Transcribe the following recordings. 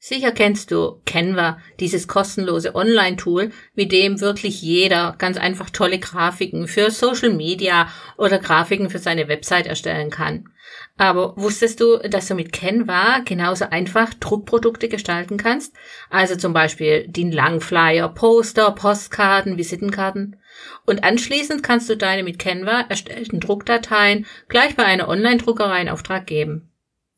Sicher kennst du Canva, dieses kostenlose Online-Tool, mit dem wirklich jeder ganz einfach tolle Grafiken für Social Media oder Grafiken für seine Website erstellen kann. Aber wusstest du, dass du mit Canva genauso einfach Druckprodukte gestalten kannst? Also zum Beispiel den Langflyer, Poster, Postkarten, Visitenkarten. Und anschließend kannst du deine mit Canva erstellten Druckdateien gleich bei einer Online-Druckerei in Auftrag geben.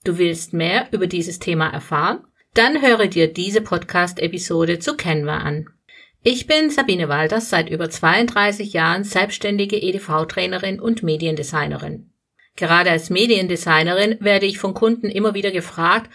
Du willst mehr über dieses Thema erfahren? Dann höre dir diese Podcast-Episode zu Canva an. Ich bin Sabine Walters, seit über 32 Jahren selbstständige EDV-Trainerin und Mediendesignerin. Gerade als Mediendesignerin werde ich von Kunden immer wieder gefragt,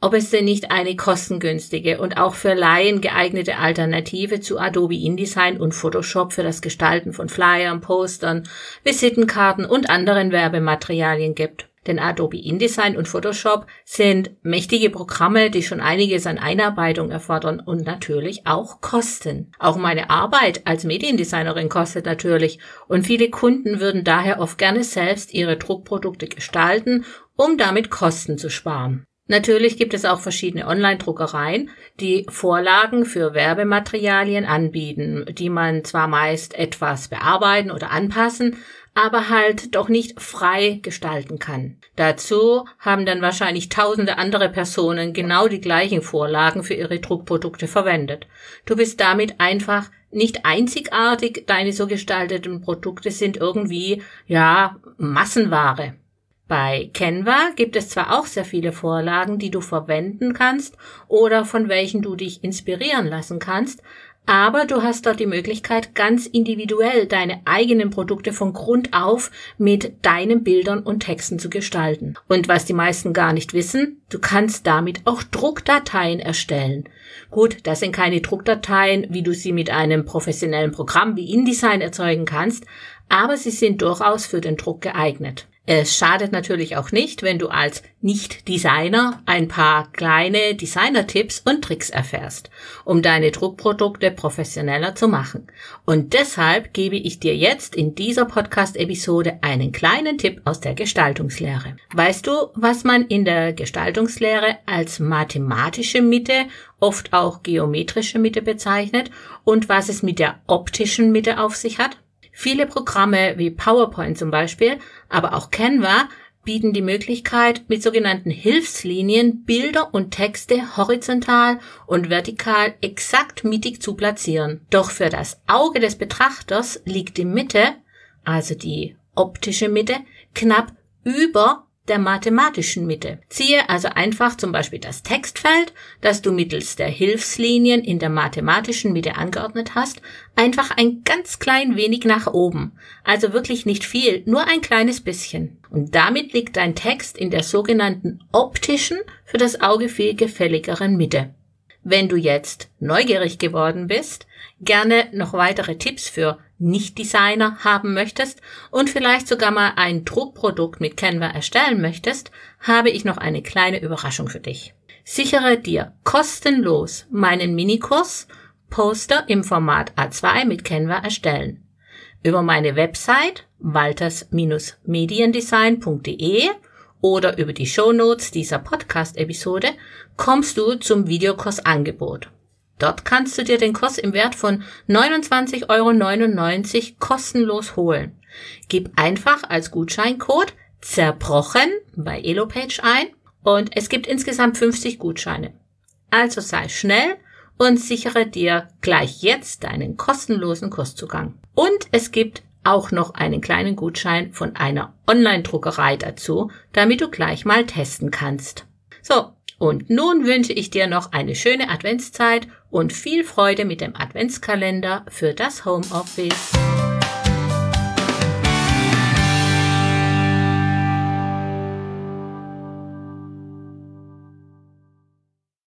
ob es denn nicht eine kostengünstige und auch für Laien geeignete Alternative zu Adobe InDesign und Photoshop für das Gestalten von Flyern, Postern, Visitenkarten und anderen Werbematerialien gibt. Denn Adobe InDesign und Photoshop sind mächtige Programme, die schon einiges an Einarbeitung erfordern und natürlich auch kosten. Auch meine Arbeit als Mediendesignerin kostet natürlich und viele Kunden würden daher oft gerne selbst ihre Druckprodukte gestalten, um damit Kosten zu sparen. Natürlich gibt es auch verschiedene Online-Druckereien, die Vorlagen für Werbematerialien anbieten, die man zwar meist etwas bearbeiten oder anpassen, aber halt doch nicht frei gestalten kann. Dazu haben dann wahrscheinlich tausende andere Personen genau die gleichen Vorlagen für ihre Druckprodukte verwendet. Du bist damit einfach nicht einzigartig, deine so gestalteten Produkte sind irgendwie, ja, Massenware. Bei Canva gibt es zwar auch sehr viele Vorlagen, die du verwenden kannst oder von welchen du dich inspirieren lassen kannst, aber du hast dort die Möglichkeit, ganz individuell deine eigenen Produkte von Grund auf mit deinen Bildern und Texten zu gestalten. Und was die meisten gar nicht wissen, du kannst damit auch Druckdateien erstellen. Gut, das sind keine Druckdateien, wie du sie mit einem professionellen Programm wie InDesign erzeugen kannst, aber sie sind durchaus für den Druck geeignet. Es schadet natürlich auch nicht, wenn du als Nicht-Designer ein paar kleine Designer-Tipps und Tricks erfährst, um deine Druckprodukte professioneller zu machen. Und deshalb gebe ich dir jetzt in dieser Podcast-Episode einen kleinen Tipp aus der Gestaltungslehre. Weißt du, was man in der Gestaltungslehre als mathematische Mitte, oft auch geometrische Mitte bezeichnet und was es mit der optischen Mitte auf sich hat? Viele Programme wie PowerPoint zum Beispiel, aber auch Canva bieten die Möglichkeit, mit sogenannten Hilfslinien Bilder und Texte horizontal und vertikal exakt mittig zu platzieren. Doch für das Auge des Betrachters liegt die Mitte, also die optische Mitte, knapp über der mathematischen Mitte. Ziehe also einfach zum Beispiel das Textfeld, das du mittels der Hilfslinien in der mathematischen Mitte angeordnet hast, einfach ein ganz klein wenig nach oben. Also wirklich nicht viel, nur ein kleines bisschen. Und damit liegt dein Text in der sogenannten optischen, für das Auge viel gefälligeren Mitte. Wenn du jetzt neugierig geworden bist, gerne noch weitere Tipps für Nicht-Designer haben möchtest und vielleicht sogar mal ein Druckprodukt mit Canva erstellen möchtest, habe ich noch eine kleine Überraschung für dich. Sichere dir kostenlos meinen Minikurs Poster im Format A2 mit Canva erstellen. Über meine Website walters-mediendesign.de oder über die Shownotes dieser Podcast-Episode kommst du zum Videokursangebot. Dort kannst du dir den Kurs im Wert von 29,99 Euro kostenlos holen. Gib einfach als Gutscheincode zerbrochen bei Elopage ein und es gibt insgesamt 50 Gutscheine. Also sei schnell und sichere dir gleich jetzt deinen kostenlosen Kurszugang. Und es gibt auch noch einen kleinen Gutschein von einer Online-Druckerei dazu, damit du gleich mal testen kannst. So, und nun wünsche ich dir noch eine schöne Adventszeit und viel Freude mit dem Adventskalender für das Homeoffice.